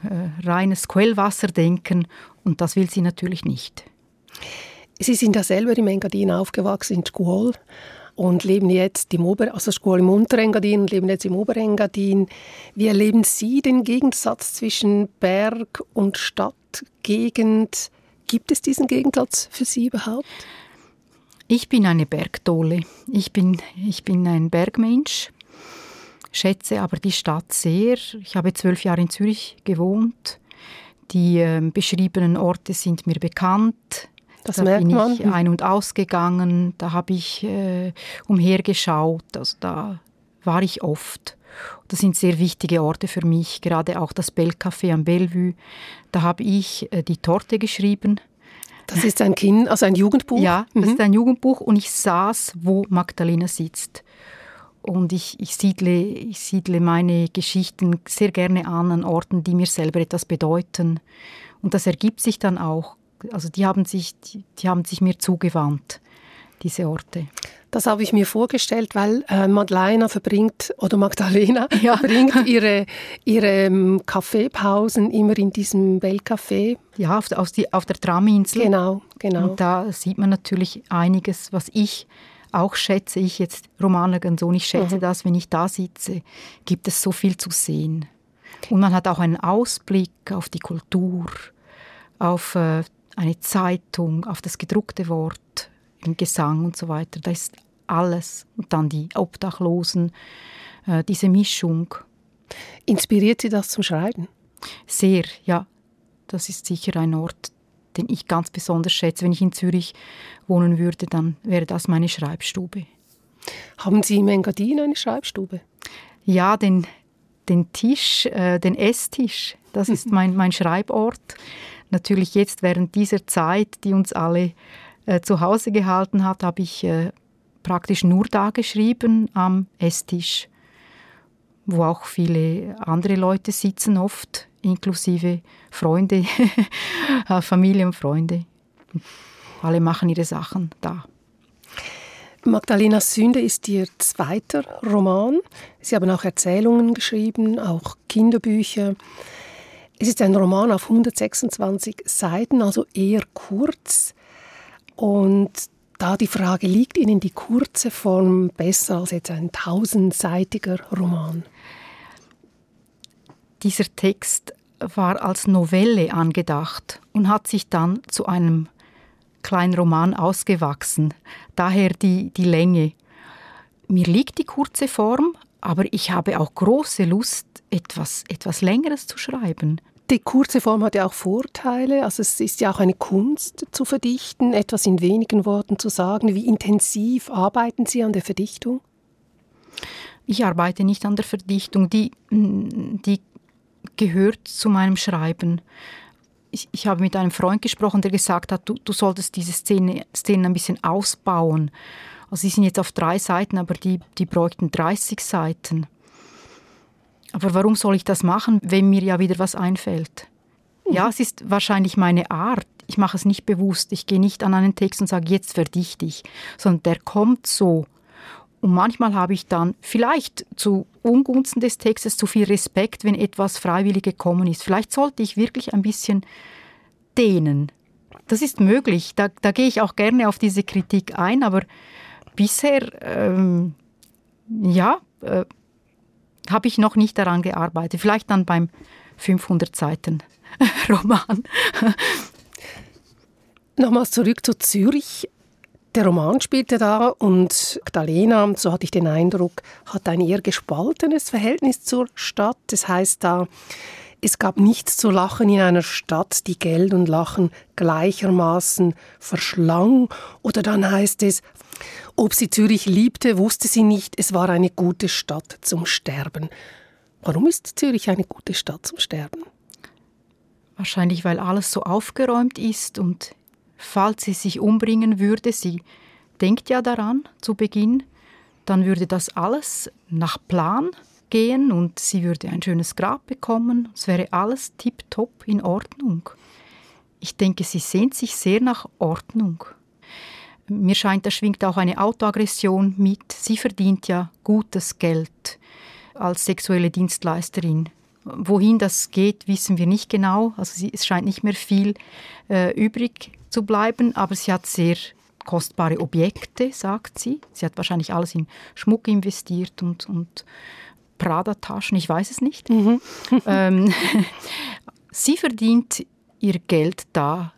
äh, reines Quellwasser denken und das will sie natürlich nicht. Sie sind ja selber im Engadin aufgewachsen, in Scuol und leben jetzt im Ober, also Schule im Unterengadin und leben jetzt im Oberengadin. Wie erleben Sie den Gegensatz zwischen Berg und Stadtgegend? Gibt es diesen Gegensatz für Sie überhaupt? Ich bin eine Bergdole. Ich bin, ich bin ein Bergmensch, schätze aber die Stadt sehr. Ich habe zwölf Jahre in Zürich gewohnt. Die äh, beschriebenen Orte sind mir bekannt. Das da merkt bin man. ich ein- und ausgegangen, da habe ich äh, umhergeschaut, also da war ich oft. Das sind sehr wichtige Orte für mich, gerade auch das Bellcafé am Bellevue. Da habe ich äh, die Torte geschrieben. Das ist ein Kind, also ein Jugendbuch? Ja, das mhm. ist ein Jugendbuch und ich saß, wo Magdalena sitzt. Und ich, ich, siedle, ich siedle meine Geschichten sehr gerne an, an Orten, die mir selber etwas bedeuten. Und das ergibt sich dann auch also die haben sich, die, die haben sich mir zugewandt, diese Orte. Das habe ich mir vorgestellt, weil äh, Madeleine verbringt oder Magdalena [LAUGHS] ja. verbringt ihre, ihre ähm, Kaffeepausen immer in diesem Bellcafé. Ja, auf, auf, die, auf der Traminsel. Genau, genau. Und da sieht man natürlich einiges, was ich auch schätze. Ich jetzt, Romana Ganzoni, ich schätze mhm. das, wenn ich da sitze, gibt es so viel zu sehen. Und man hat auch einen Ausblick auf die Kultur, auf äh, eine Zeitung, auf das gedruckte Wort, im Gesang und so weiter. Da ist alles. Und dann die Obdachlosen, äh, diese Mischung. Inspiriert Sie das zum Schreiben? Sehr, ja. Das ist sicher ein Ort, den ich ganz besonders schätze. Wenn ich in Zürich wohnen würde, dann wäre das meine Schreibstube. Haben Sie im Engadin eine Schreibstube? Ja, den, den Tisch, äh, den Esstisch, das ist mein, mein Schreibort natürlich jetzt während dieser Zeit, die uns alle äh, zu Hause gehalten hat, habe ich äh, praktisch nur da geschrieben am Esstisch, wo auch viele andere Leute sitzen, oft inklusive Freunde, [LAUGHS] äh, Familie und Freunde. Alle machen ihre Sachen da. Magdalena Sünde ist Ihr zweiter Roman. Sie haben auch Erzählungen geschrieben, auch Kinderbücher. Es ist ein Roman auf 126 Seiten, also eher kurz. Und da die Frage, liegt Ihnen die kurze Form besser als jetzt ein tausendseitiger Roman? Dieser Text war als Novelle angedacht und hat sich dann zu einem kleinen Roman ausgewachsen. Daher die, die Länge. Mir liegt die kurze Form, aber ich habe auch große Lust, etwas, etwas Längeres zu schreiben. Die kurze Form hat ja auch Vorteile. Also es ist ja auch eine Kunst zu verdichten, etwas in wenigen Worten zu sagen. Wie intensiv arbeiten Sie an der Verdichtung? Ich arbeite nicht an der Verdichtung. Die, die gehört zu meinem Schreiben. Ich, ich habe mit einem Freund gesprochen, der gesagt hat, du, du solltest diese Szene, Szenen ein bisschen ausbauen. Also sie sind jetzt auf drei Seiten, aber die, die bräuchten 30 Seiten. Aber warum soll ich das machen, wenn mir ja wieder was einfällt? Ja, mhm. es ist wahrscheinlich meine Art. Ich mache es nicht bewusst. Ich gehe nicht an einen Text und sage, jetzt verdichte ich, sondern der kommt so. Und manchmal habe ich dann vielleicht zu Ungunsten des Textes zu viel Respekt, wenn etwas freiwillig gekommen ist. Vielleicht sollte ich wirklich ein bisschen dehnen. Das ist möglich. Da, da gehe ich auch gerne auf diese Kritik ein, aber bisher, ähm, ja, äh, habe ich noch nicht daran gearbeitet. Vielleicht dann beim 500 Seiten [LAUGHS] Roman. Nochmals zurück zu Zürich. Der Roman spielte da und Magdalena, so hatte ich den Eindruck, hat ein eher gespaltenes Verhältnis zur Stadt. Das heißt da, es gab nichts zu lachen in einer Stadt, die Geld und Lachen gleichermaßen verschlang. Oder dann heißt es, ob sie Zürich liebte, wusste sie nicht. Es war eine gute Stadt zum Sterben. Warum ist Zürich eine gute Stadt zum Sterben? Wahrscheinlich, weil alles so aufgeräumt ist und falls sie sich umbringen würde, sie denkt ja daran zu Beginn, dann würde das alles nach Plan gehen und sie würde ein schönes Grab bekommen. Es wäre alles tiptop in Ordnung. Ich denke, sie sehnt sich sehr nach Ordnung. Mir scheint, da schwingt auch eine Autoaggression mit. Sie verdient ja gutes Geld als sexuelle Dienstleisterin. Wohin das geht, wissen wir nicht genau. Also es scheint nicht mehr viel äh, übrig zu bleiben, aber sie hat sehr kostbare Objekte, sagt sie. Sie hat wahrscheinlich alles in Schmuck investiert und, und Prada-Taschen, ich weiß es nicht. Mhm. [LAUGHS] ähm, sie verdient ihr Geld da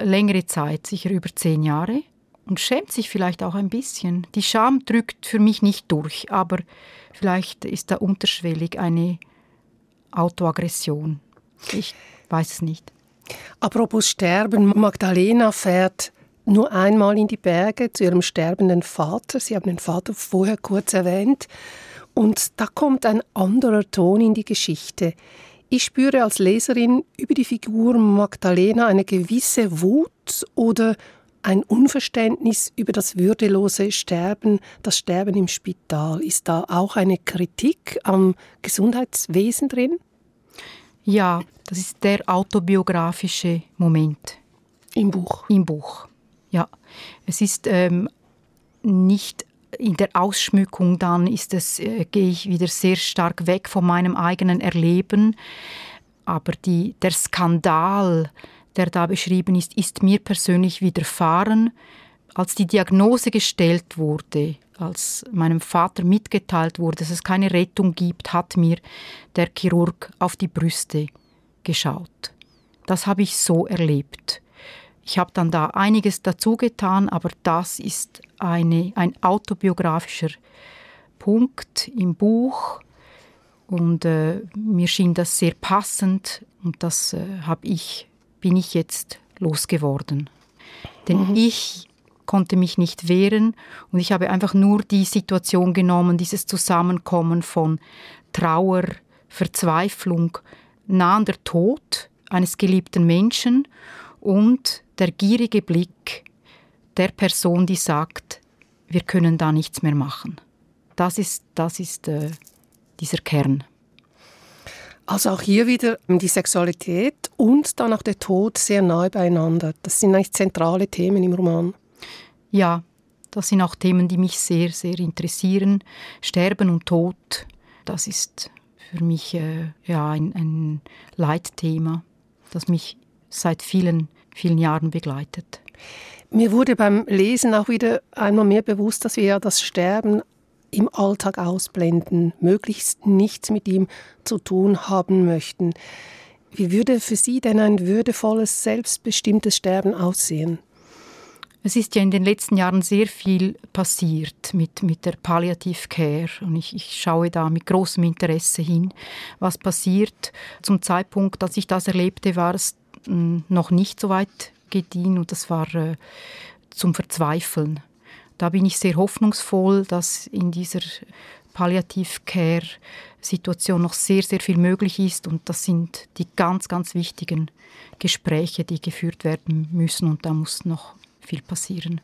längere Zeit, sicher über zehn Jahre und schämt sich vielleicht auch ein bisschen. Die Scham drückt für mich nicht durch, aber vielleicht ist da unterschwellig eine Autoaggression. Ich weiß es nicht. Apropos Sterben, Magdalena fährt nur einmal in die Berge zu ihrem sterbenden Vater. Sie haben den Vater vorher kurz erwähnt. Und da kommt ein anderer Ton in die Geschichte. Ich spüre als Leserin über die Figur Magdalena eine gewisse Wut oder ein Unverständnis über das würdelose Sterben, das Sterben im Spital. Ist da auch eine Kritik am Gesundheitswesen drin? Ja, das ist der autobiografische Moment. Im Buch. Im Buch, ja. Es ist ähm, nicht in der Ausschmückung, dann ist es, äh, gehe ich wieder sehr stark weg von meinem eigenen Erleben. Aber die, der Skandal, der da beschrieben ist, ist mir persönlich widerfahren. Als die Diagnose gestellt wurde, als meinem Vater mitgeteilt wurde, dass es keine Rettung gibt, hat mir der Chirurg auf die Brüste geschaut. Das habe ich so erlebt. Ich habe dann da einiges dazu getan, aber das ist eine, ein autobiografischer Punkt im Buch und äh, mir schien das sehr passend und das äh, habe ich bin ich jetzt losgeworden. Denn mhm. ich konnte mich nicht wehren und ich habe einfach nur die Situation genommen, dieses Zusammenkommen von Trauer, Verzweiflung, nahender Tod eines geliebten Menschen und der gierige Blick der Person, die sagt, wir können da nichts mehr machen. Das ist, das ist äh, dieser Kern. Also auch hier wieder die Sexualität und dann auch der Tod sehr nahe beieinander. Das sind eigentlich zentrale Themen im Roman. Ja, Das sind auch Themen, die mich sehr, sehr interessieren. Sterben und Tod, das ist für mich äh, ja, ein, ein Leitthema, das mich seit vielen, vielen Jahren begleitet. Mir wurde beim Lesen auch wieder einmal mehr bewusst, dass wir ja das Sterben im Alltag ausblenden, möglichst nichts mit ihm zu tun haben möchten. Wie würde für Sie denn ein würdevolles, selbstbestimmtes Sterben aussehen? Es ist ja in den letzten Jahren sehr viel passiert mit, mit der Palliative Care und ich, ich schaue da mit großem Interesse hin, was passiert. Zum Zeitpunkt, als ich das erlebte, war es hm, noch nicht so weit gediehen und das war äh, zum Verzweifeln. Da bin ich sehr hoffnungsvoll, dass in dieser Palliative Care Situation noch sehr, sehr viel möglich ist und das sind die ganz, ganz wichtigen Gespräche, die geführt werden müssen und da muss noch viel passieren.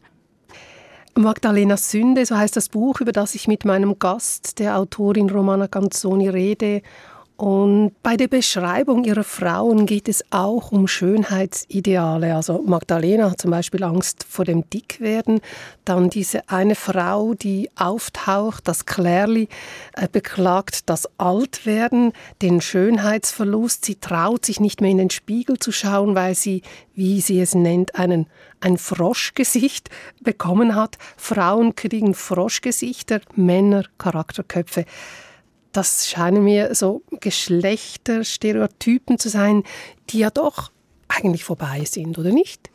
Magdalena Sünde, so heißt das Buch, über das ich mit meinem Gast, der Autorin Romana Canzoni, rede. Und bei der Beschreibung ihrer Frauen geht es auch um Schönheitsideale. Also Magdalena hat zum Beispiel Angst vor dem Dickwerden. Dann diese eine Frau, die auftaucht, das Klärli, äh, beklagt das Altwerden, den Schönheitsverlust. Sie traut sich nicht mehr in den Spiegel zu schauen, weil sie, wie sie es nennt, einen, ein Froschgesicht bekommen hat. Frauen kriegen Froschgesichter, Männer Charakterköpfe das scheinen mir so Geschlechterstereotypen zu sein, die ja doch eigentlich vorbei sind, oder nicht?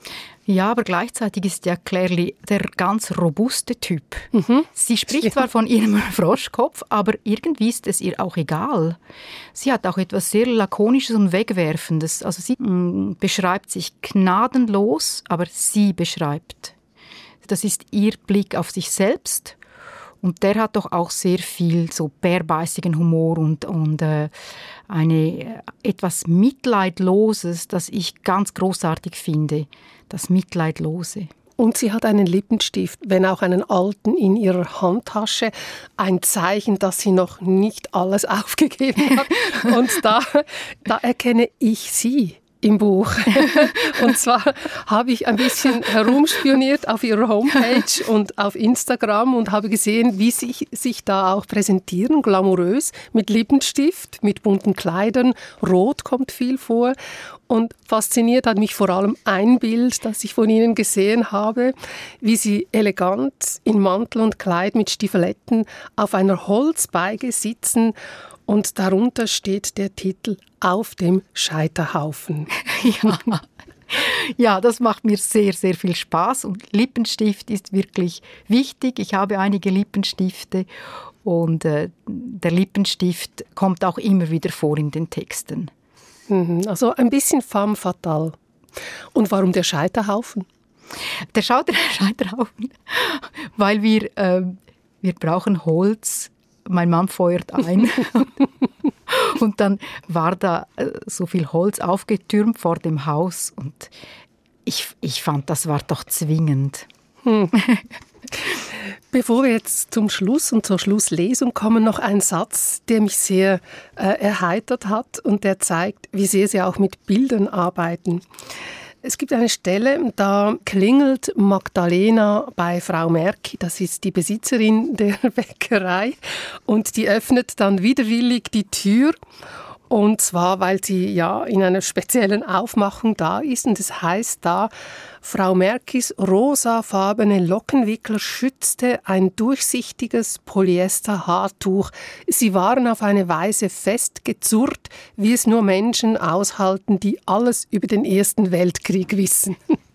Ja, aber gleichzeitig ist ja Claire der ganz robuste Typ. Mhm. Sie spricht ja. zwar von ihrem [LAUGHS] Froschkopf, aber irgendwie ist es ihr auch egal. Sie hat auch etwas sehr Lakonisches und Wegwerfendes. Also sie mh, mm, beschreibt sich gnadenlos, aber sie beschreibt. Das ist ihr Blick auf sich selbst und der hat doch auch sehr viel so bärbeißigen Humor und, und äh, eine äh, etwas Mitleidloses, das ich ganz großartig finde. Das Mitleidlose. Und sie hat einen Lippenstift, wenn auch einen alten, in ihrer Handtasche. Ein Zeichen, dass sie noch nicht alles [LAUGHS] aufgegeben hat. Und da, da erkenne ich sie im Buch. [LAUGHS] und zwar habe ich ein bisschen herumspioniert auf ihrer Homepage und auf Instagram und habe gesehen, wie sie sich da auch präsentieren, glamourös, mit Lippenstift, mit bunten Kleidern, rot kommt viel vor. Und fasziniert hat mich vor allem ein Bild, das ich von Ihnen gesehen habe, wie Sie elegant in Mantel und Kleid mit Stiefeletten auf einer Holzbeige sitzen und darunter steht der Titel Auf dem Scheiterhaufen. [LAUGHS] ja. Ja, das macht mir sehr, sehr viel Spaß und Lippenstift ist wirklich wichtig. Ich habe einige Lippenstifte und äh, der Lippenstift kommt auch immer wieder vor in den Texten. Mhm, also ein bisschen femme fatale. Und warum der Scheiterhaufen? Der [LAUGHS] Scheiterhaufen, weil wir, äh, wir brauchen Holz mein Mann feuert ein. [LAUGHS] und dann war da äh, so viel Holz aufgetürmt vor dem Haus und ich, ich fand, das war doch zwingend. Hm. [LAUGHS] Bevor wir jetzt zum Schluss und zur Schlusslesung kommen, noch ein Satz, der mich sehr äh, erheitert hat und der zeigt, wie sehr Sie auch mit Bildern arbeiten. Es gibt eine Stelle, da klingelt Magdalena bei Frau Merki, das ist die Besitzerin der [LAUGHS] Bäckerei, und die öffnet dann widerwillig die Tür und zwar, weil sie ja in einer speziellen Aufmachung da ist. Und es das heißt da, Frau Merkis rosafarbene Lockenwickler schützte ein durchsichtiges Polyester-Haartuch. Sie waren auf eine Weise festgezurrt, wie es nur Menschen aushalten, die alles über den Ersten Weltkrieg wissen. [LAUGHS]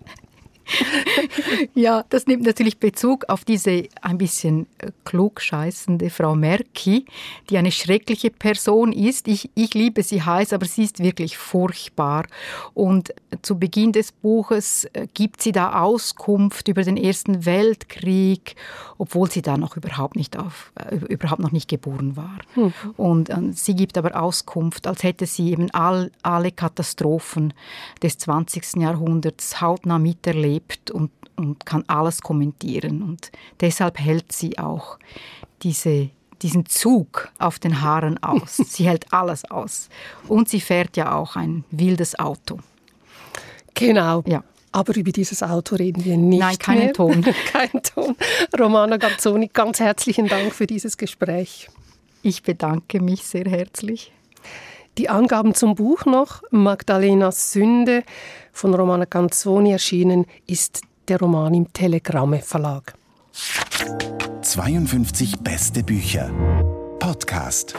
[LAUGHS] ja, das nimmt natürlich Bezug auf diese ein bisschen äh, klugscheißende Frau Merki, die eine schreckliche Person ist. Ich, ich liebe sie heiß, aber sie ist wirklich furchtbar. Und zu Beginn des Buches äh, gibt sie da Auskunft über den Ersten Weltkrieg, obwohl sie da noch überhaupt nicht auf, äh, überhaupt noch nicht geboren war. Hm. Und äh, sie gibt aber Auskunft, als hätte sie eben all, alle Katastrophen des 20. Jahrhunderts hautnah miterlebt lebt und, und kann alles kommentieren. Und deshalb hält sie auch diese, diesen Zug auf den Haaren aus. [LAUGHS] sie hält alles aus. Und sie fährt ja auch ein wildes Auto. Genau. Ja. Aber über dieses Auto reden wir nicht. Nein, keinen mehr. Ton. [LAUGHS] Kein Redaktion Romana Garzoni, ganz herzlichen Dank für dieses Gespräch. Ich bedanke mich sehr herzlich. Die Angaben zum Buch noch. Magdalenas Sünde von Romana Canzoni erschienen ist der Roman im Telegramme Verlag. 52 beste Bücher. Podcast.